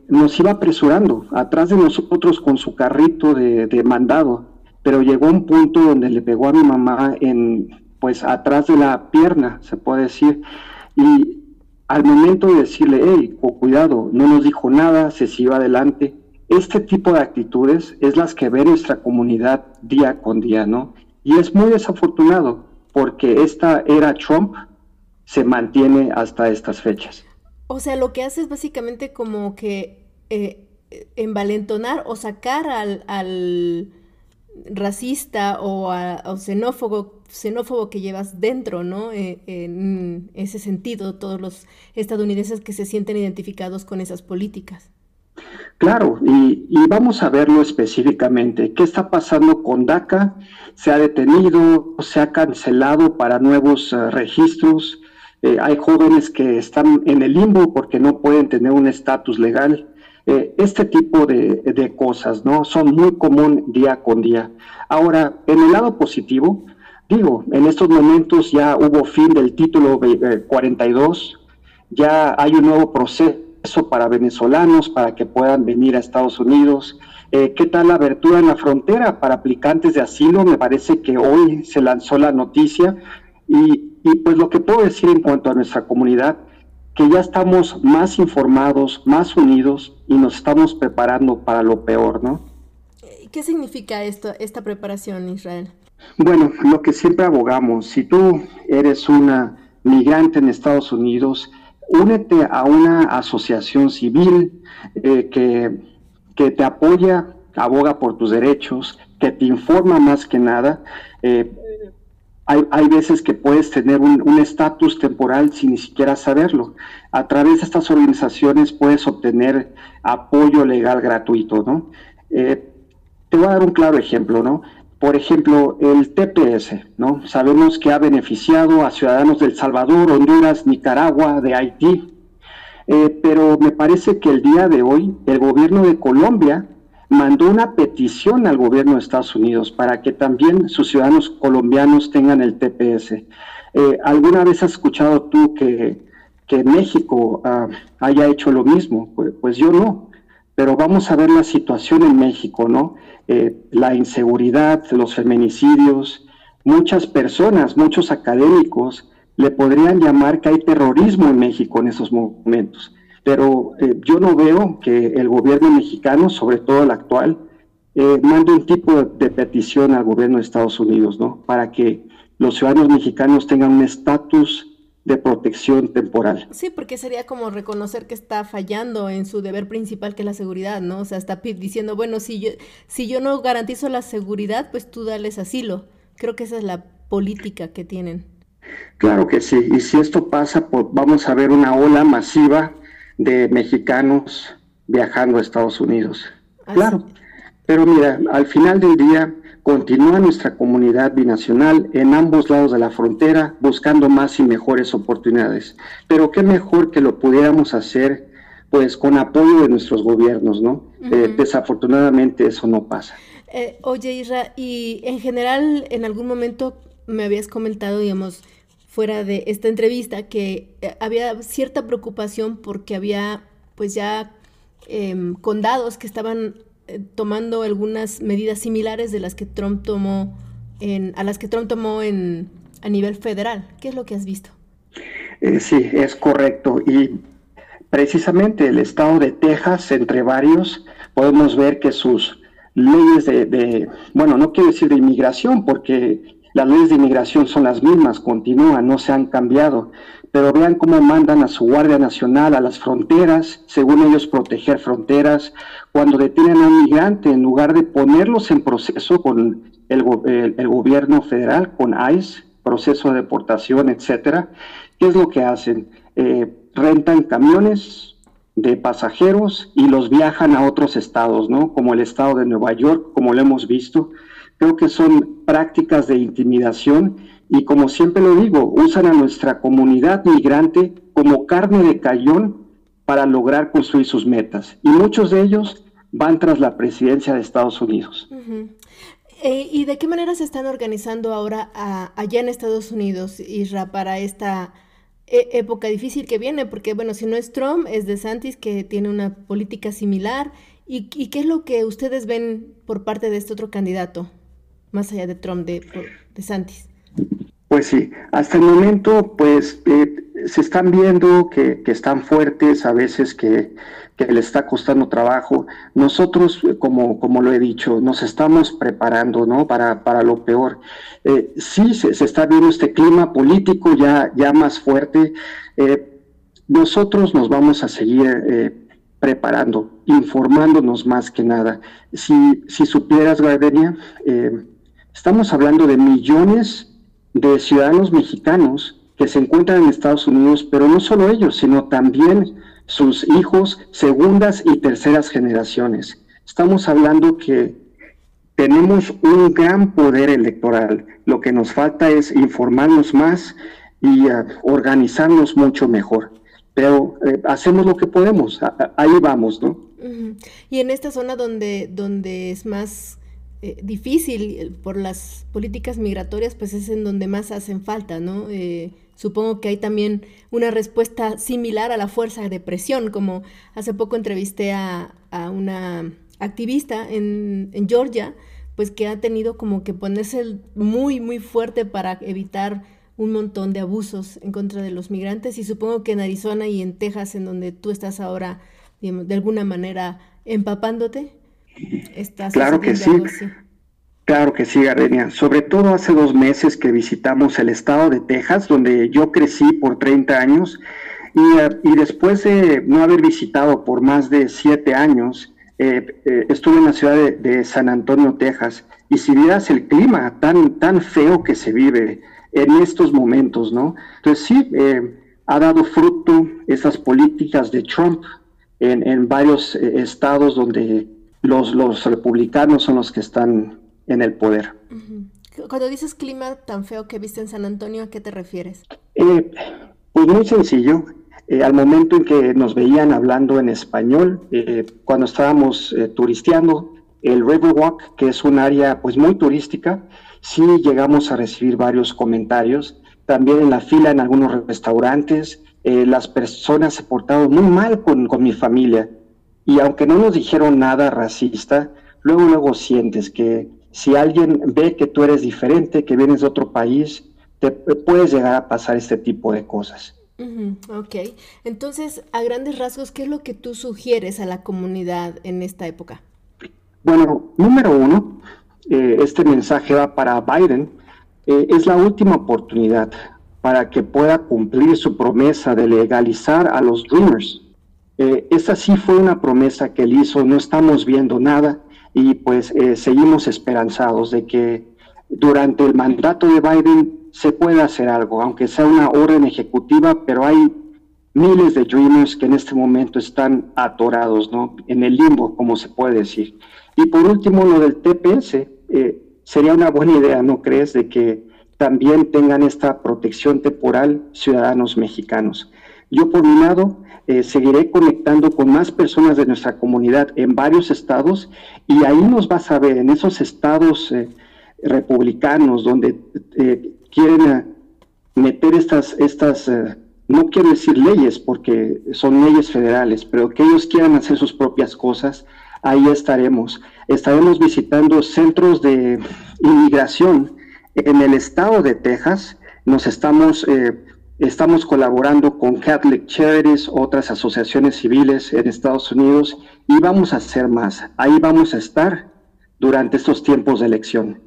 nos iba apresurando atrás de nosotros con su carrito de, de mandado, pero llegó un punto donde le pegó a mi mamá en, pues, atrás de la pierna, se puede decir y al momento de decirle, hey, cuidado, no nos dijo nada, se siguió adelante, este tipo de actitudes es las que ve nuestra comunidad día con día, ¿no? Y es muy desafortunado porque esta era Trump se mantiene hasta estas fechas. O sea, lo que hace es básicamente como que eh, envalentonar o sacar al, al racista o, o xenófobo xenófobo que llevas dentro, ¿no? Eh, en ese sentido, todos los estadounidenses que se sienten identificados con esas políticas. Claro, y, vamos a verlo específicamente. ¿Qué está pasando con DACA? Se ha detenido, se ha cancelado para nuevos eh, registros. Eh, hay jóvenes que están en el limbo porque no pueden tener un estatus legal. este tipo de, cosas, ¿no? Son muy común día con día. Ahora, en el lado positivo, Digo, en estos momentos ya hubo fin del título 42, eh, ya hay un nuevo proceso para venezolanos para que puedan venir a Estados Unidos. Eh, ¿Qué tal la abertura en la frontera para aplicantes de asilo? Me parece que hoy se lanzó la noticia y, y pues lo que puedo decir en cuanto a nuestra comunidad, que ya estamos más informados, más unidos y nos estamos preparando para lo peor, ¿no? ¿Qué significa esto, esta preparación, Israel? Bueno, lo que siempre abogamos, si tú eres una migrante en Estados Unidos, únete a una asociación civil eh, que, que, te apoya, aboga por tus derechos, que te informa más que nada. Eh, hay, veces que puedes tener un estatus temporal sin ni siquiera saberlo. A través de estas organizaciones puedes obtener apoyo legal gratuito, ¿no? Eh, te voy a dar un claro ejemplo, ¿no? Por ejemplo, el TPS, ¿no? Sabemos que ha beneficiado a ciudadanos del Salvador, Honduras, Nicaragua, de Haití, eh, pero me parece que el día de hoy el gobierno de Colombia mandó una petición al gobierno de Estados Unidos para que también sus ciudadanos colombianos tengan el TPS. Eh, ¿Alguna vez has escuchado tú que, que México ah, haya hecho lo mismo? Pues, yo no pero vamos a ver la situación en México, ¿no? Eh, la inseguridad, los feminicidios, muchas personas, muchos académicos le podrían llamar que hay terrorismo en México en esos momentos, pero eh, yo no veo que el gobierno mexicano, sobre todo el actual, eh, mande un tipo de, de, petición al gobierno de Estados Unidos, ¿no? Para que los ciudadanos mexicanos tengan un estatus de protección temporal. Sí, porque sería como reconocer que está fallando en su deber principal que es la seguridad, ¿no? O sea, está diciendo, bueno, si yo, si yo no garantizo la seguridad, pues tú dales asilo. Creo que esa es la política que tienen. Claro que sí, y si esto pasa, pues vamos a ver una ola masiva de mexicanos viajando a Estados Unidos. Claro, pero mira, al final del día Continúa nuestra comunidad binacional en ambos lados de la frontera buscando más y mejores oportunidades. Pero qué mejor que lo pudiéramos hacer pues con apoyo de nuestros gobiernos, ¿no? Eh, desafortunadamente eso no pasa. Eh, oye, Isra, y en general en algún momento me habías comentado, digamos, fuera de esta entrevista, que eh, había cierta preocupación porque había pues ya em, condados que estaban eh, tomando algunas medidas similares de las que Trump tomó en, a las que Trump tomó en, a nivel federal. ¿Qué es lo que has visto? Eh, sí, es correcto. Y precisamente el estado de Texas, entre varios, podemos ver que sus leyes de, de, bueno, no quiero decir de inmigración, porque las leyes de inmigración son las mismas, continúan, no se han cambiado, pero vean cómo mandan a su Guardia Nacional a las fronteras, según ellos proteger fronteras, cuando detienen a un migrante, en lugar de ponerlos en proceso con el, gobierno federal, con ICE, proceso de deportación, etcétera, ¿qué es lo que hacen? Eh, rentan camiones de pasajeros y los viajan a otros estados, ¿no? Como el estado de Nueva York, como lo hemos visto. Creo que son prácticas de intimidación y como siempre lo digo, usan a nuestra comunidad migrante como carne de cañón para lograr construir sus metas. Y muchos de ellos van tras la presidencia de Estados Unidos. Eh, ¿Y de qué manera se están organizando ahora allá en Estados Unidos, Isra, para esta e, época difícil que viene? Porque, bueno, si no es Trump, es DeSantis, que tiene una política similar. ¿Y, qué es lo que ustedes ven por parte de este otro candidato, más allá de Trump, de DeSantis? Pues sí, hasta el momento, pues eh, se están viendo que, están fuertes, a veces que, que les está costando trabajo. Nosotros, como, como lo he dicho, nos estamos preparando ¿no? para, para lo peor. Eh, sí, se, está viendo este clima político ya, ya más fuerte. Eh, nosotros nos vamos a seguir preparando, informándonos más que nada. Si, si supieras, Gardenia, estamos hablando de millones de ciudadanos mexicanos que se encuentran en Estados Unidos, pero no solo ellos, sino también sus hijos, segundas y terceras generaciones. Estamos hablando que tenemos un gran poder electoral. Lo que nos falta es informarnos más y uh, organizarnos mucho mejor. Pero eh, hacemos lo que podemos, ahí vamos, ¿no? Y en esta zona donde, donde es más eh, difícil eh, por las políticas migratorias, pues es en donde más hacen falta, ¿no? Eh, supongo que hay también una respuesta similar a la fuerza de presión, como hace poco entrevisté a, una activista en, en, Georgia, pues que ha tenido como que ponerse muy, muy fuerte para evitar un montón de abusos en contra de los migrantes y supongo que en Arizona y en Texas, en donde tú estás ahora, de alguna manera empapándote, claro que sí. Claro que sí, Gardenia. Sobre todo hace dos meses que visitamos el estado de Texas, donde yo crecí por 30 años, y, eh, después de no haber visitado por más de siete años, eh, eh, estuve en la ciudad de, San Antonio, Texas, y si vieras el clima tan, tan feo que se vive en estos momentos, ¿no? Entonces sí, ha dado fruto esas políticas de Trump en, en varios estados donde los, los republicanos son los que están en el poder. Cuando dices clima tan feo que viste en San Antonio, ¿a qué te refieres? Eh, pues muy sencillo. Eh, al momento en que nos veían hablando en español, eh, cuando estábamos turisteando, el Riverwalk, que es un área pues muy turística, sí llegamos a recibir varios comentarios. También en la fila en algunos restaurantes, las personas se portaron muy mal con, con mi familia. Y aunque no nos dijeron nada racista, luego luego sientes que si alguien ve que tú eres diferente, que vienes de otro país, te puedes llegar a pasar este tipo de cosas. ok, entonces a grandes rasgos, ¿qué es lo que tú sugieres a la comunidad en esta época? Bueno, número uno, eh, este mensaje va para Biden, eh, es la última oportunidad para que pueda cumplir su promesa de legalizar a los Dreamers. Eh, esta sí fue una promesa que él hizo, no estamos viendo nada y pues eh, seguimos esperanzados de que durante el mandato de Biden se pueda hacer algo, aunque sea una orden ejecutiva, pero hay miles de Dreamers que en este momento están atorados, ¿no? En el limbo, como se puede decir. Y por último, lo del TPS, eh, sería una buena idea, ¿no crees?, de que también tengan esta protección temporal ciudadanos mexicanos. Yo por mi lado eh, seguiré conectando con más personas de nuestra comunidad en varios estados y ahí nos vas a ver en esos estados eh, republicanos donde eh, quieren meter estas, estas no quiero decir leyes porque son leyes federales, pero que ellos quieran hacer sus propias cosas, ahí estaremos. Estaremos visitando centros de inmigración en el estado de Texas. Nos estamos Estamos colaborando con Catholic Charities, otras asociaciones civiles en Estados Unidos y vamos a hacer más. Ahí vamos a estar durante estos tiempos de elección.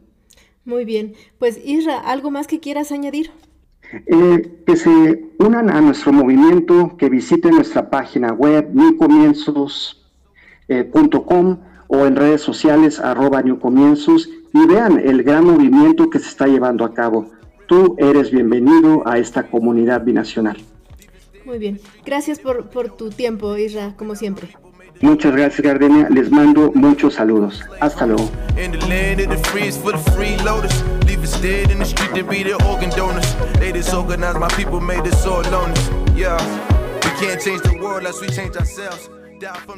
Muy bien. Pues Isra, ¿algo más que quieras añadir? Eh, que se unan a nuestro movimiento, que visiten nuestra página web newcomienzos.com eh, o en redes sociales arroba newcomienzos y vean el gran movimiento que se está llevando a cabo tú eres bienvenido a esta comunidad binacional. Muy bien. Gracias por, por tu tiempo, Isra, como siempre. Muchas gracias, Gardenia. Les mando muchos saludos. Hasta luego.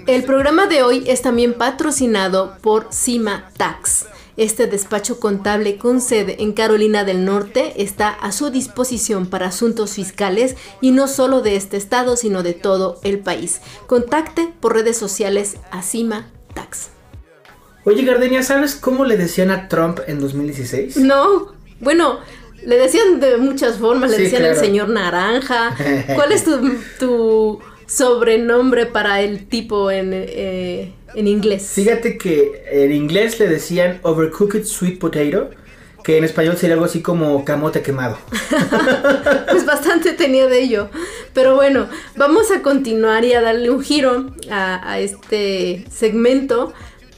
El programa de hoy es también patrocinado por Cima Tax. Este despacho contable con sede en Carolina del Norte está a su disposición para asuntos fiscales y no solo de este estado, sino de todo el país. Contacte por redes sociales a Cima Tax. Oye, Gardenia, ¿sabes cómo le decían a Trump en 2016? No, bueno, le decían de muchas formas, le Sí, decían el claro. señor naranja. ¿Cuál es tu, tu sobrenombre para el tipo en, eh, en inglés? Fíjate que en inglés le decían overcooked sweet potato, que en español sería algo así como camote quemado. Pues bastante tenía de ello. Pero bueno, vamos a continuar y a darle un giro a, a este segmento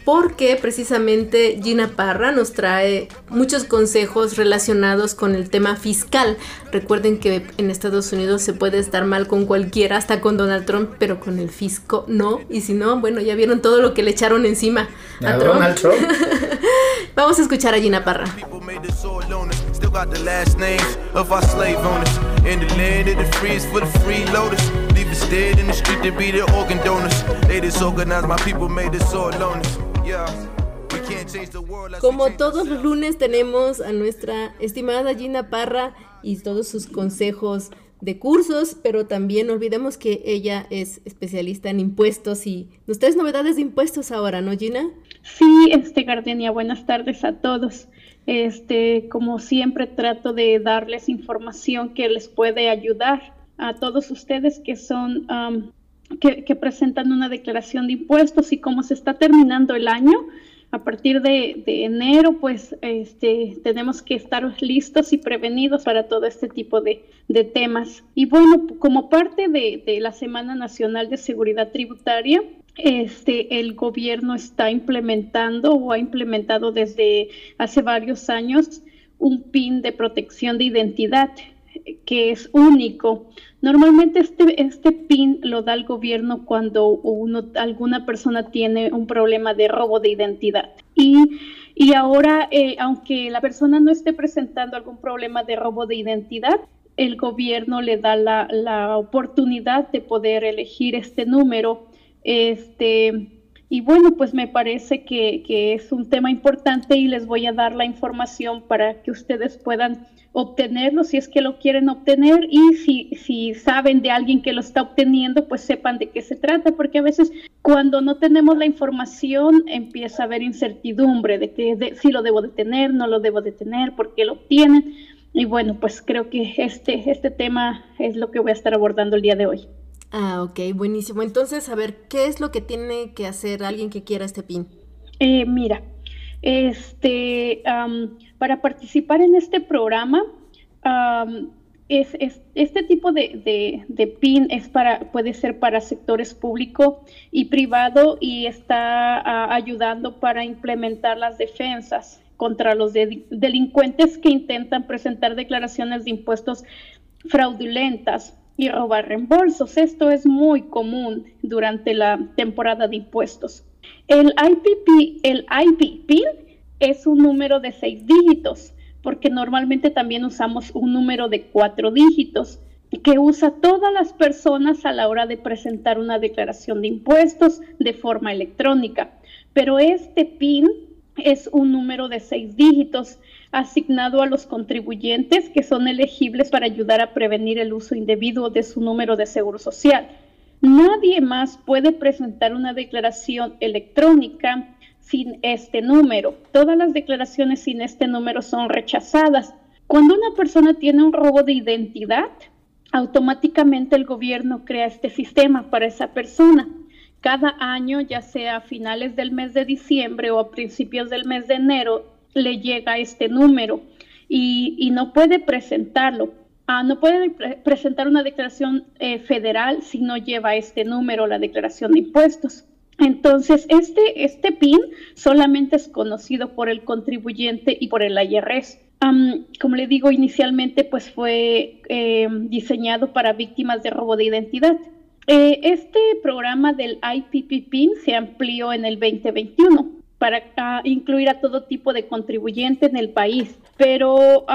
porque precisamente Gina Parra nos trae muchos consejos relacionados con el tema fiscal. Recuerden que en Estados Unidos se puede estar mal con cualquiera, hasta con Donald Trump, pero con el fisco no. Y si no, bueno, ya vieron todo lo que le echaron encima a, A Trump. Donald Trump. Vamos a escuchar a Gina Parra. Como todos los lunes tenemos a nuestra estimada Gina Parra y todos sus consejos de cursos, pero también no olvidemos que ella es especialista en impuestos y nos novedades de impuestos ahora, ¿no, Gina? Sí, este Gardenia, buenas tardes a todos. Este, como siempre trato de darles información que les puede ayudar a todos ustedes que son que, que presentan una declaración de impuestos y como se está terminando el año, a partir de, enero, pues este, tenemos que estar listos y prevenidos para todo este tipo de, temas. Y bueno, como parte de, de la Semana Nacional de Seguridad Tributaria, este, el gobierno está implementando o ha implementado desde hace varios años un PIN de protección de identidad que es único. Normalmente este, este PIN lo da el gobierno cuando uno, alguna persona tiene un problema de robo de identidad. Y, y ahora, eh, aunque la persona no esté presentando algún problema de robo de identidad, el gobierno le da la, la oportunidad de poder elegir este número. Este, y bueno, pues me parece que, es un tema importante y les voy a dar la información para que ustedes puedan obtenerlo si es que lo quieren obtener y si, si saben de alguien que lo está obteniendo, pues sepan de qué se trata, porque a veces cuando no tenemos la información empieza a haber incertidumbre de que de- si lo debo de tener, no lo debo de tener, por qué lo obtienen. Y bueno, pues creo que este, este tema es lo que voy a estar abordando el día de hoy. Ah, ok, buenísimo. Entonces, a ver, ¿qué es lo que tiene que hacer alguien que quiera este PIN? Eh, mira, este, para participar en este programa, am, es, es- este tipo de, de- PIN es para, puede ser para sectores público y privado y está ayudando para implementar las defensas contra los de- delincuentes que intentan presentar declaraciones de impuestos fraudulentas y robar reembolsos. Esto es muy común durante la temporada de impuestos. El IPP, el IPP es un número de seis dígitos, porque normalmente también usamos un número de cuatro dígitos que usa todas las personas a la hora de presentar una declaración de impuestos de forma electrónica. Pero este PIN es un número de seis dígitos asignado a los contribuyentes que son elegibles para ayudar a prevenir el uso indebido de su número de seguro social. Nadie más puede presentar una declaración electrónica sin este número. Todas las declaraciones sin este número son rechazadas. Cuando una persona tiene un robo de identidad, automáticamente el gobierno crea este sistema para esa persona. Cada año, ya sea a finales del mes de diciembre o a principios del mes de enero, le llega este número y, no puede presentarlo. Ah, no puede pre- presentar una declaración eh, federal si no lleva este número, la declaración de impuestos. Entonces, este, este PIN solamente es conocido por el contribuyente y por el IRS. Como le digo, inicialmente pues fue eh, diseñado para víctimas de robo de identidad. Eh, este programa del IPP PIN se amplió en el 2021 para ah, incluir a todo tipo de contribuyente en el país. Pero,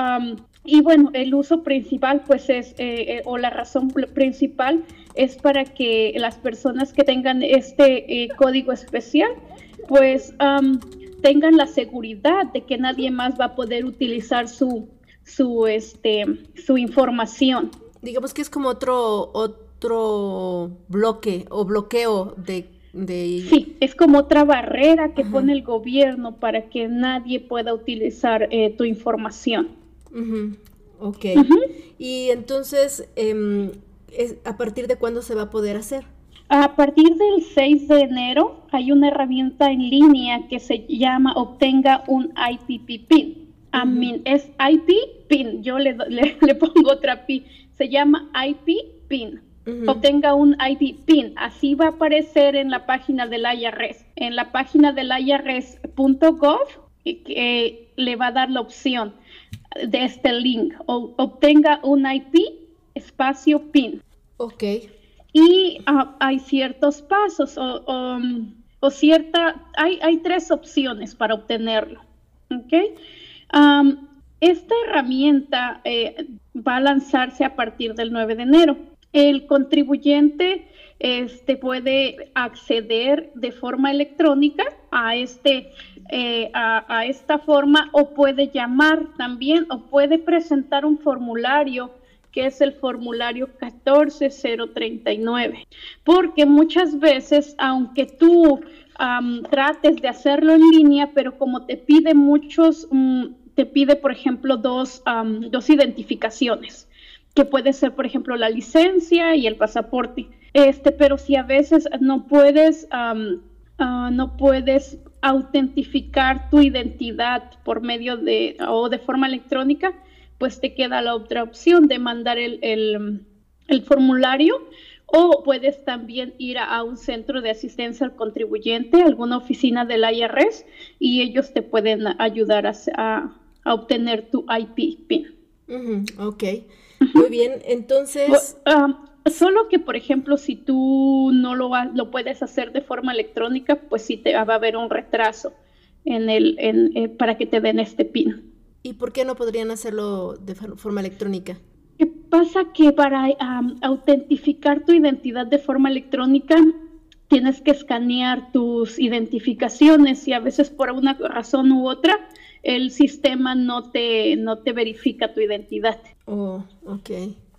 y bueno, el uso principal, pues es, eh, eh, o la razón principal es para que las personas que tengan este eh, código especial, pues tengan la seguridad de que nadie más va a poder utilizar su, su, este, su información. Digamos que es como otro bloque o bloqueo de Sí, es como otra barrera que pone el gobierno para que nadie pueda utilizar eh, tu información. Ok. Y entonces, em, ¿a partir de cuándo se va a poder hacer? A partir del 6 de enero hay una herramienta en línea que se llama Obtenga un IPP PIN. es IP PIN. Yo le, le, pongo otra PIN. Se llama IP PIN obtenga un ID PIN. Así va a aparecer en la página del IRS. En la página del IRS.gov que le va a dar la opción de este link. O, obtenga un IP espacio PIN. Ok. Y ah, hay ciertos pasos o, o, cierta, hay, hay, tres opciones para obtenerlo. Ok. esta herramienta eh, va a lanzarse a partir del 9 de enero el contribuyente este, puede acceder de forma electrónica a, este, eh, a, esta forma o puede llamar también o puede presentar un formulario que es el formulario 14039. Porque muchas veces, aunque tú trates de hacerlo en línea, pero como te pide muchos, mm, te pide, por ejemplo, dos, dos identificaciones que puede ser, por ejemplo, la licencia y el pasaporte. Este, pero si a veces no puedes, ah, no puedes autentificar tu identidad por medio de o de forma electrónica, pues te queda la otra opción de mandar el, el, formulario o puedes también ir a, un centro de asistencia al contribuyente, alguna oficina del IRS, y ellos te pueden ayudar a, a, obtener tu IP PIN. ok. Muy bien, entonces... solo que, por ejemplo, si tú no lo, lo puedes hacer de forma electrónica, pues sí te va a haber un retraso en el, en, eh, para que te den este PIN. ¿Y por qué no podrían hacerlo de forma electrónica? ¿Qué pasa? Que para autentificar tu identidad de forma electrónica tienes que escanear tus identificaciones y a veces por una razón u otra el sistema no te, no te verifica tu identidad. Oh, ok.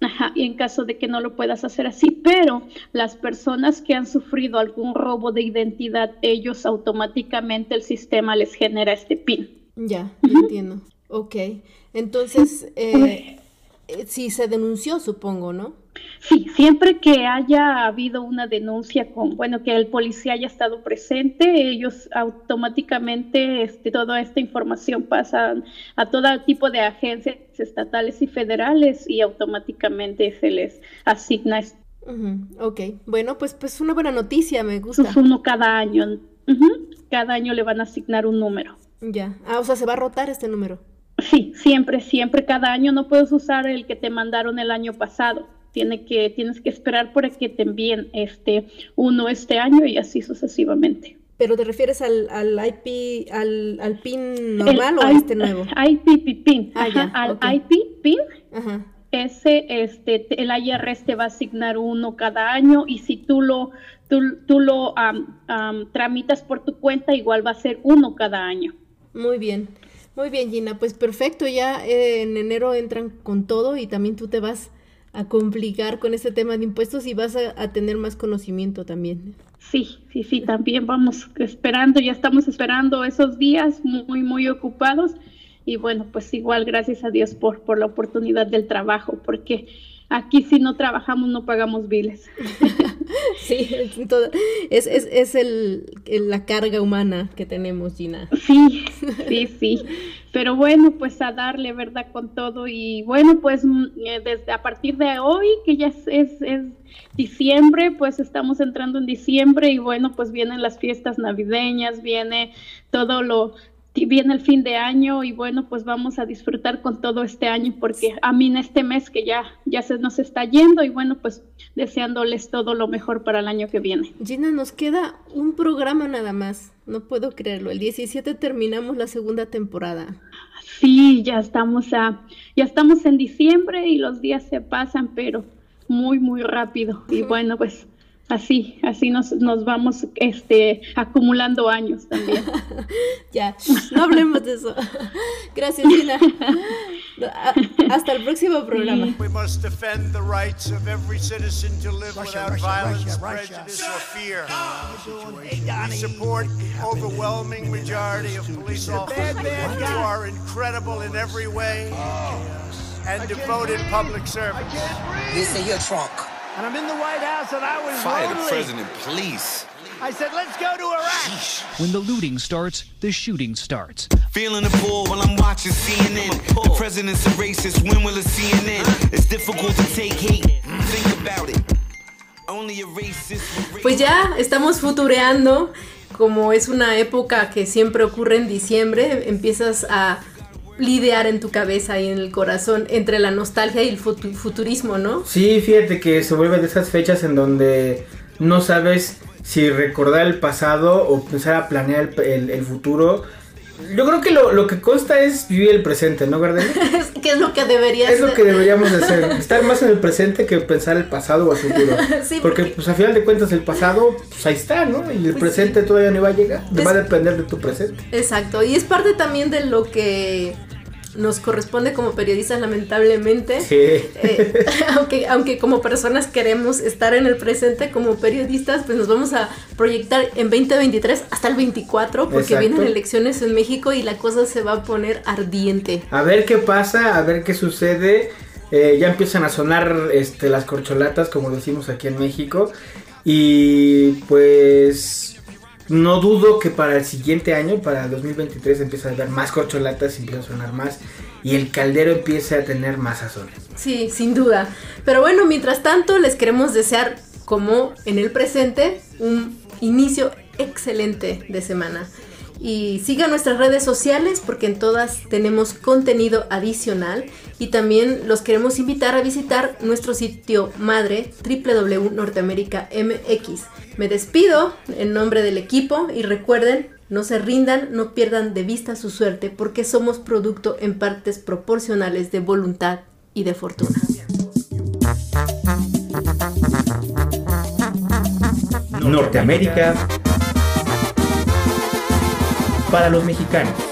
Ajá, y en caso de que no lo puedas hacer así, pero las personas que han sufrido algún robo de identidad, ellos automáticamente el sistema les genera este PIN. Ya, entiendo. Ok, entonces, eh, eh, sí se denunció, supongo, ¿no? Sí, siempre que haya habido una denuncia con, bueno, que el policía haya estado presente, ellos automáticamente, este, toda esta información pasa a todo tipo de agencias estatales y federales y automáticamente se les asigna. Ok, bueno, pues, pues una buena noticia, me gusta. Es uno cada año. Cada año le van a asignar un número. Ya, ah, o sea, se va a rotar este número. Sí, siempre, siempre, cada año no puedes usar el que te mandaron el año pasado tiene que, tienes que esperar por que te envíen este uno este año y así sucesivamente. ¿Pero te refieres al, al IP, al, al PIN normal o a este nuevo? IP PIN, ah, al IP PIN. Ese, este, el IRS te va a asignar uno cada año y si tú lo, tú, tú lo tramitas por tu cuenta, igual va a ser uno cada año. Muy bien, muy bien Gina, pues perfecto, ya eh, en enero entran con todo y también tú te vas a complicar con ese tema de impuestos y vas a, tener más conocimiento también. Sí, sí, sí, también vamos esperando, ya estamos esperando esos días muy, muy ocupados y bueno, pues igual gracias a Dios por, por la oportunidad del trabajo, porque aquí si no trabajamos no pagamos biles. sí, es, es, es el, la carga humana que tenemos, Gina. Sí, sí, sí. Pero bueno, pues a darle, ¿verdad? Con todo. Y bueno, pues mm, eh, desde a partir de hoy, que ya es, es, es diciembre, pues estamos entrando en diciembre y bueno, pues vienen las fiestas navideñas, viene todo lo viene el fin de año y bueno, pues vamos a disfrutar con todo este año porque a mí en este mes que ya, ya se nos está yendo y bueno, pues deseándoles todo lo mejor para el año que viene. Gina, nos queda un programa nada más, no puedo creerlo, el 17 terminamos la segunda temporada. Sí, ya estamos a, ya estamos en diciembre y los días se pasan, pero muy, muy rápido. Y bueno, pues así, así nos, nos vamos este, acumulando años también. ya, no hablemos de eso. Gracias, Gina. Hasta el próximo programa. We must defend the rights of every citizen to live without violence, prejudice or fear. We support overwhelming majority of police officers who are incredible in every way and devoted public servants. This is your trunk. And I'm in the White House and I was Fire lonely. the president, please. I said, let's go to Iraq. When the looting starts, the shooting starts. Feeling the pull while I'm watching CNN. The president's a racist. When will it CNN? It's difficult to take hate. Think about it. Only a racist. Pues ya estamos futureando. Como es una época que siempre ocurre en diciembre, empiezas a lidiar en tu cabeza y en el corazón entre la nostalgia y el futurismo, ¿no? Sí, fíjate que se vuelve de esas fechas en donde no sabes si recordar el pasado o empezar a planear el, futuro. Yo creo que lo, que consta es vivir el presente, ¿no, Gardel? ¿Qué es lo que debería Es lo que deberíamos hacer, estar más en el presente que pensar el pasado o el futuro. porque, pues a final de cuentas el pasado, pues ahí está, ¿no? Y el pues presente todavía no va a llegar, va a depender de tu presente. Exacto, y es parte también de lo que nos corresponde como periodistas lamentablemente. Eh, aunque, aunque como personas queremos estar en el presente como periodistas, pues nos vamos a proyectar en 2023 hasta el 24 porque vienen elecciones en México y la cosa se va a poner ardiente. A ver qué pasa, a ver qué sucede. Eh, ya empiezan a sonar este, las corcholatas, como decimos aquí en México. Y pues no dudo que para el siguiente año, para el 2023, empiece a haber más corcholatas, empieza a sonar más y el caldero empiece a tener más sazón. Sí, sin duda. Pero bueno, mientras tanto, les queremos desear, como en el presente, un inicio excelente de semana. Y sigan nuestras redes sociales porque en todas tenemos contenido adicional y también los queremos invitar a visitar nuestro sitio madre www.norteamerica.mx. Me despido en nombre del equipo y recuerden, no se rindan, no pierdan de vista su suerte porque somos producto en partes proporcionales de voluntad y de fortuna. Norteamérica para los mexicanos.